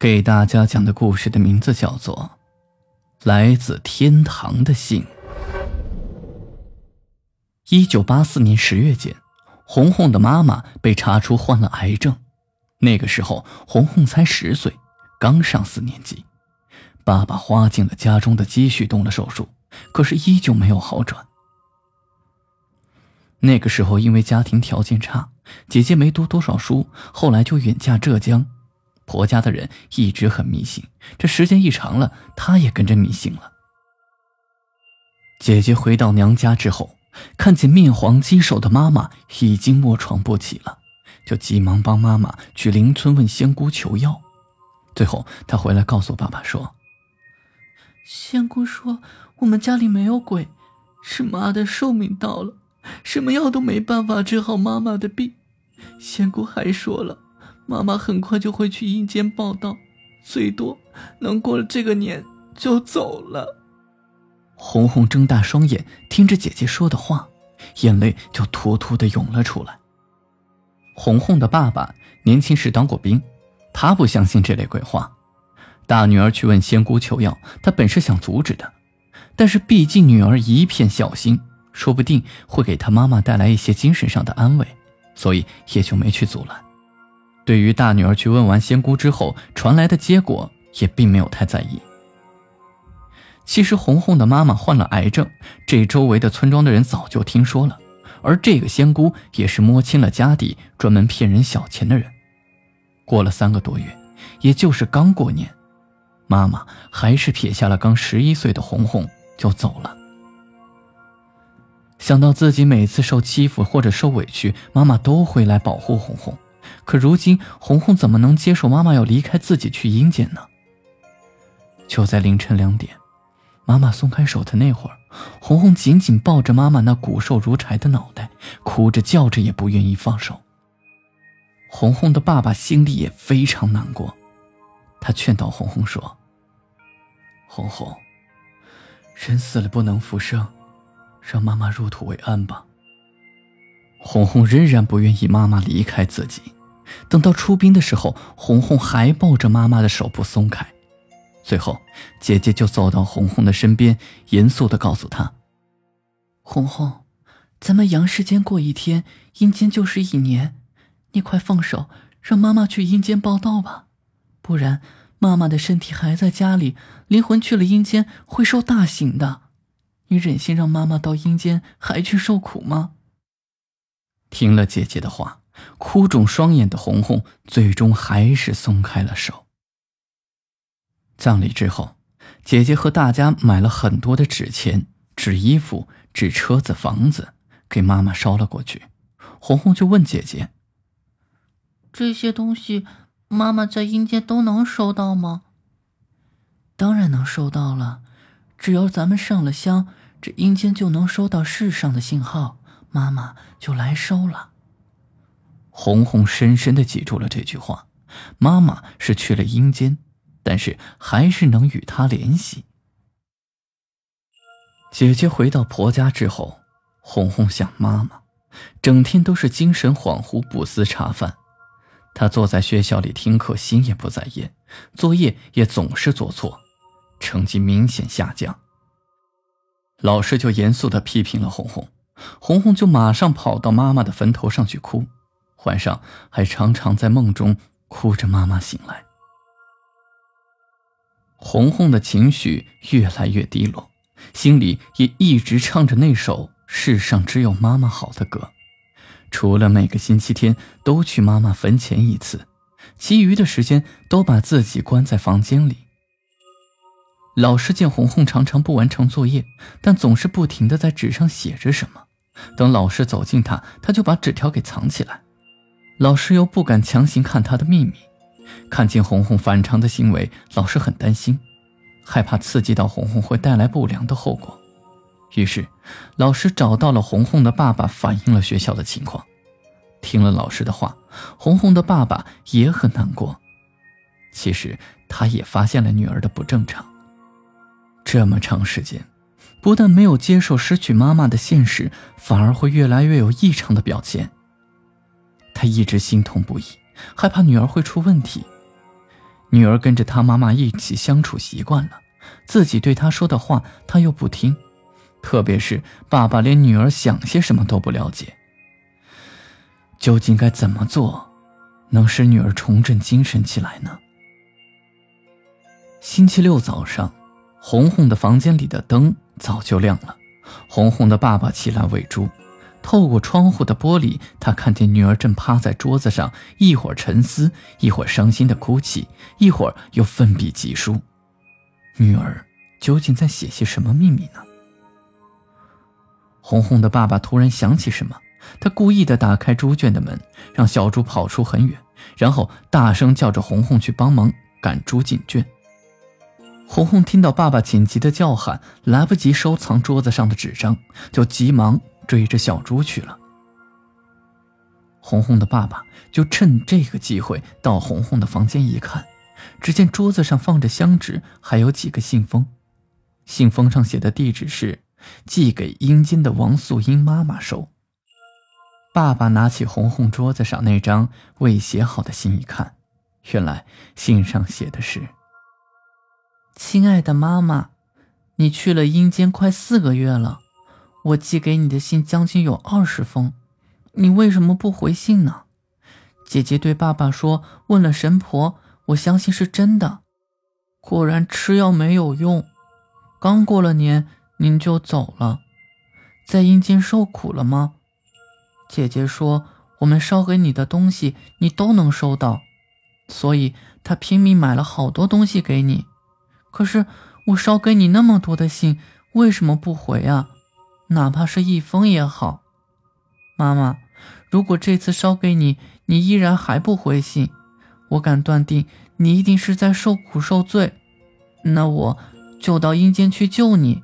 给大家讲的故事的名字叫做《来自天堂的信》。一九八四年十月间，红红的妈妈被查出患了癌症。那个时候，红红才十岁，刚上四年级。爸爸花尽了家中的积蓄动了手术，可是依旧没有好转。那个时候，因为家庭条件差，姐姐没读多少书，后来就远嫁浙江。婆家的人一直很迷信，这时间一长了，她也跟着迷信了。姐姐回到娘家之后，看见面黄肌瘦的妈妈已经卧床不起了，就急忙帮妈妈去邻村问仙姑求药。最后，她回来告诉爸爸说：“仙姑说我们家里没有鬼，是妈的寿命到了，什么药都没办法治好妈妈的病。仙姑还说了。”妈妈很快就会去阴间报道，最多能过了这个年就走了。红红睁大双眼，听着姐姐说的话，眼泪就突突的涌了出来。红红的爸爸年轻时当过兵，他不相信这类鬼话。大女儿去问仙姑求药，他本是想阻止的，但是毕竟女儿一片孝心，说不定会给她妈妈带来一些精神上的安慰，所以也就没去阻拦。对于大女儿去问完仙姑之后传来的结果，也并没有太在意。其实红红的妈妈患了癌症，这周围的村庄的人早就听说了，而这个仙姑也是摸清了家底，专门骗人小钱的人。过了三个多月，也就是刚过年，妈妈还是撇下了刚十一岁的红红就走了。想到自己每次受欺负或者受委屈，妈妈都会来保护红红。可如今，红红怎么能接受妈妈要离开自己去阴间呢？就在凌晨两点，妈妈松开手的那会儿，红红紧紧抱着妈妈那骨瘦如柴的脑袋，哭着叫着也不愿意放手。红红的爸爸心里也非常难过，他劝导红红说：“红红，人死了不能复生，让妈妈入土为安吧。”红红仍然不愿意妈妈离开自己。等到出殡的时候，红红还抱着妈妈的手不松开。最后，姐姐就走到红红的身边，严肃的告诉她：“红红，咱们阳世间过一天，阴间就是一年。你快放手，让妈妈去阴间报道吧。不然，妈妈的身体还在家里，灵魂去了阴间会受大刑的。你忍心让妈妈到阴间还去受苦吗？”听了姐姐的话。哭肿双眼的红红，最终还是松开了手。葬礼之后，姐姐和大家买了很多的纸钱、纸衣服、纸车子、房子，给妈妈烧了过去。红红就问姐姐：“这些东西，妈妈在阴间都能收到吗？”“当然能收到了，只要咱们上了香，这阴间就能收到世上的信号，妈妈就来收了。”红红深深的记住了这句话，妈妈是去了阴间，但是还是能与她联系。姐姐回到婆家之后，红红想妈妈，整天都是精神恍惚，不思茶饭。她坐在学校里听课，心也不在焉，作业也总是做错，成绩明显下降。老师就严肃的批评了红红，红红就马上跑到妈妈的坟头上去哭。晚上还常常在梦中哭着，妈妈醒来。红红的情绪越来越低落，心里也一直唱着那首《世上只有妈妈好》的歌。除了每个星期天都去妈妈坟前一次，其余的时间都把自己关在房间里。老师见红红常常不完成作业，但总是不停的在纸上写着什么。等老师走近他，他就把纸条给藏起来。老师又不敢强行看他的秘密，看见红红反常的行为，老师很担心。害怕刺激到红红会带来不良的后果。于是，老师找到了红红的爸爸，反映了学校的情况。听了老师的话，红红的爸爸也很难过。其实，他也发现了女儿的不正常。这么长时间，不但没有接受失去妈妈的现实，反而会越来越有异常的表现。他一直心痛不已，害怕女儿会出问题。女儿跟着他妈妈一起相处习惯了，自己对他说的话，他又不听。特别是爸爸连女儿想些什么都不了解。究竟该怎么做，能使女儿重振精神起来呢？星期六早上，红红的房间里的灯早就亮了。红红的爸爸起来喂猪，透过窗户的玻璃，他看见女儿正趴在桌子上，一会儿沉思，一会儿伤心的哭泣，一会儿又奋笔疾书。女儿究竟在写些什么秘密呢？红红的爸爸突然想起什么。他故意的打开猪圈的门，让小猪跑出很远，然后大声叫着红红去帮忙赶猪进圈。红红听到爸爸紧急的叫喊，来不及收藏桌子上的纸张，就急忙追着小猪去了。红红的爸爸就趁这个机会到红红的房间一看，只见桌子上放着香纸，还有几个信封，信封上写的地址是寄给阴间的王素英妈妈收。爸爸拿起红红桌子上那张未写好的信一看，原来信上写的是：“亲爱的妈妈，你去了阴间快四个月了，我寄给你的信将近有二十封，你为什么不回信呢？姐姐对爸爸说，问了神婆，我相信是真的。果然吃药没有用，刚过了年您就走了，在阴间受苦了吗？”姐姐说：“我们烧给你的东西，你都能收到，所以她拼命买了好多东西给你。可是我烧给你那么多的信，为什么不回啊？哪怕是一封也好。妈妈，如果这次烧给你，你依然还不回信，我敢断定你一定是在受苦受罪。那我就到阴间去救你，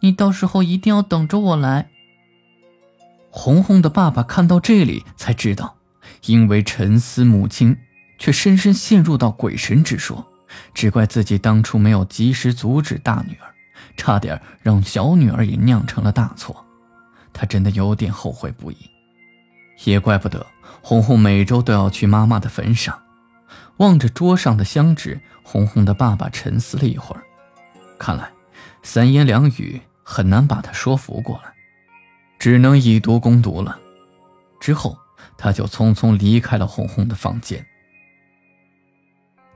你到时候一定要等着我来。”红红的爸爸看到这里，才知道，因为沉思母亲，却深深陷入到鬼神之说，只怪自己当初没有及时阻止大女儿，差点让小女儿也酿成了大错。他真的有点后悔不已，也怪不得红红每周都要去妈妈的坟上。望着桌上的香纸，红红的爸爸沉思了一会儿，看来三言两语很难把他说服过来。只能以毒攻毒了。之后，他就匆匆离开了红红的房间。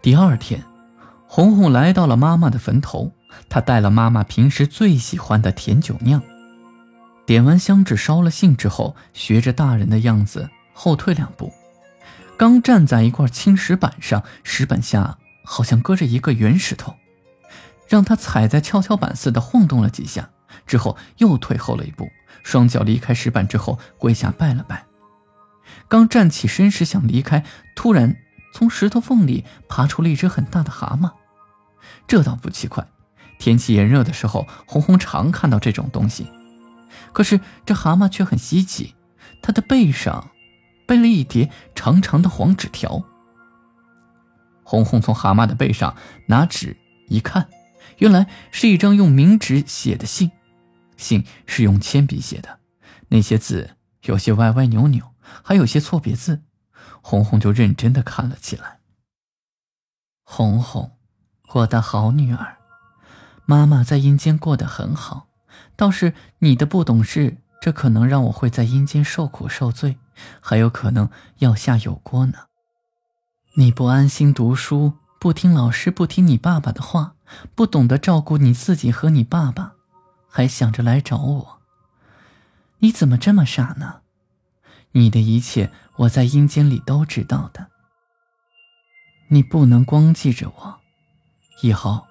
第二天，红红来到了妈妈的坟头，她带了妈妈平时最喜欢的甜酒酿。点完香纸，烧了信之后，学着大人的样子后退两步，刚站在一块青石板上，石板下好像搁着一个圆石头，让他踩在跷跷板似的晃动了几下，之后又退后了一步。双脚离开石板之后，跪下拜了拜。刚站起身时想离开，突然从石头缝里爬出了一只很大的蛤蟆。这倒不奇怪，天气炎热的时候，红红常看到这种东西。可是这蛤蟆却很稀奇，它的背上背了一叠长长的黄纸条。红红从蛤蟆的背上拿纸一看，原来是一张用明纸写的信。信是用铅笔写的，那些字有些歪歪扭扭，还有些错别字。红红就认真的看了起来。红红，我的好女儿，妈妈在阴间过得很好，倒是你的不懂事，这可能让我会在阴间受苦受罪，还有可能要下油锅呢。你不安心读书，不听老师，不听你爸爸的话，不懂得照顾你自己和你爸爸。还想着来找我，你怎么这么傻呢？你的一切我在阴间里都知道的。你不能光记着我，以后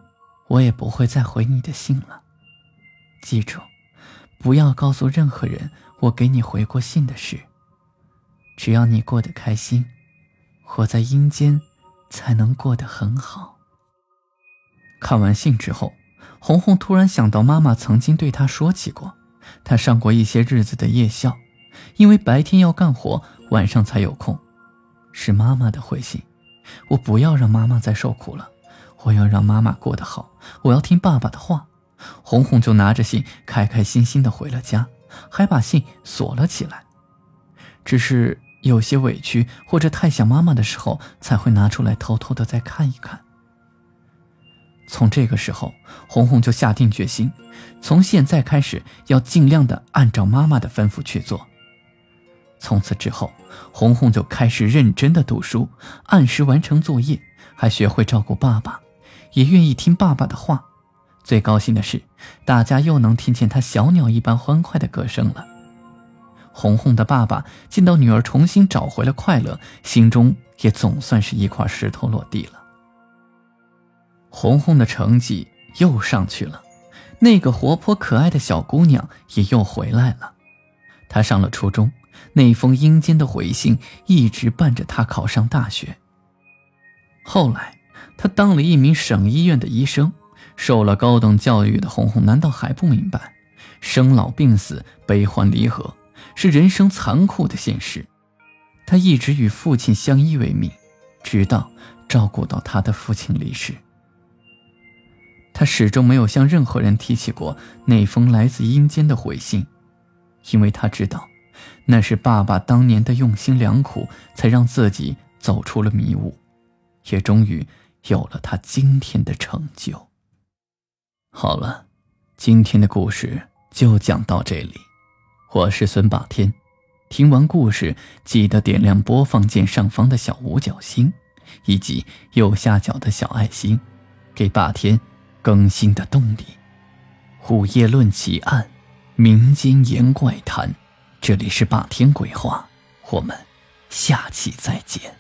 我也不会再回你的信了。记住，不要告诉任何人我给你回过信的事。只要你过得开心，我在阴间才能过得很好。看完信之后。红红突然想到，妈妈曾经对她说起过，她上过一些日子的夜校，因为白天要干活，晚上才有空。是妈妈的回信，我不要让妈妈再受苦了，我要让妈妈过得好，我要听爸爸的话。红红就拿着信，开开心心的回了家，还把信锁了起来。只是有些委屈或者太想妈妈的时候，才会拿出来偷偷的再看一看。从这个时候，红红就下定决心，从现在开始要尽量的按照妈妈的吩咐去做。从此之后，红红就开始认真的读书，按时完成作业，还学会照顾爸爸，也愿意听爸爸的话。最高兴的是，大家又能听见她小鸟一般欢快的歌声了。红红的爸爸见到女儿重新找回了快乐，心中也总算是一块石头落地了。红红的成绩又上去了，那个活泼可爱的小姑娘也又回来了。她上了初中，那封阴间的回信一直伴着她考上大学。后来，她当了一名省医院的医生，受了高等教育的红红难道还不明白，生老病死、悲欢离合是人生残酷的现实？她一直与父亲相依为命，直到照顾到她的父亲离世。他始终没有向任何人提起过那封来自阴间的回信，因为他知道，那是爸爸当年的用心良苦，才让自己走出了迷雾，也终于有了他今天的成就。好了，今天的故事就讲到这里，我是孙霸天。听完故事，记得点亮播放键上方的小五角星，以及右下角的小爱心，给霸天。更新的动力，午夜论奇案，民间言怪谈，这里是霸天鬼话，我们下期再见。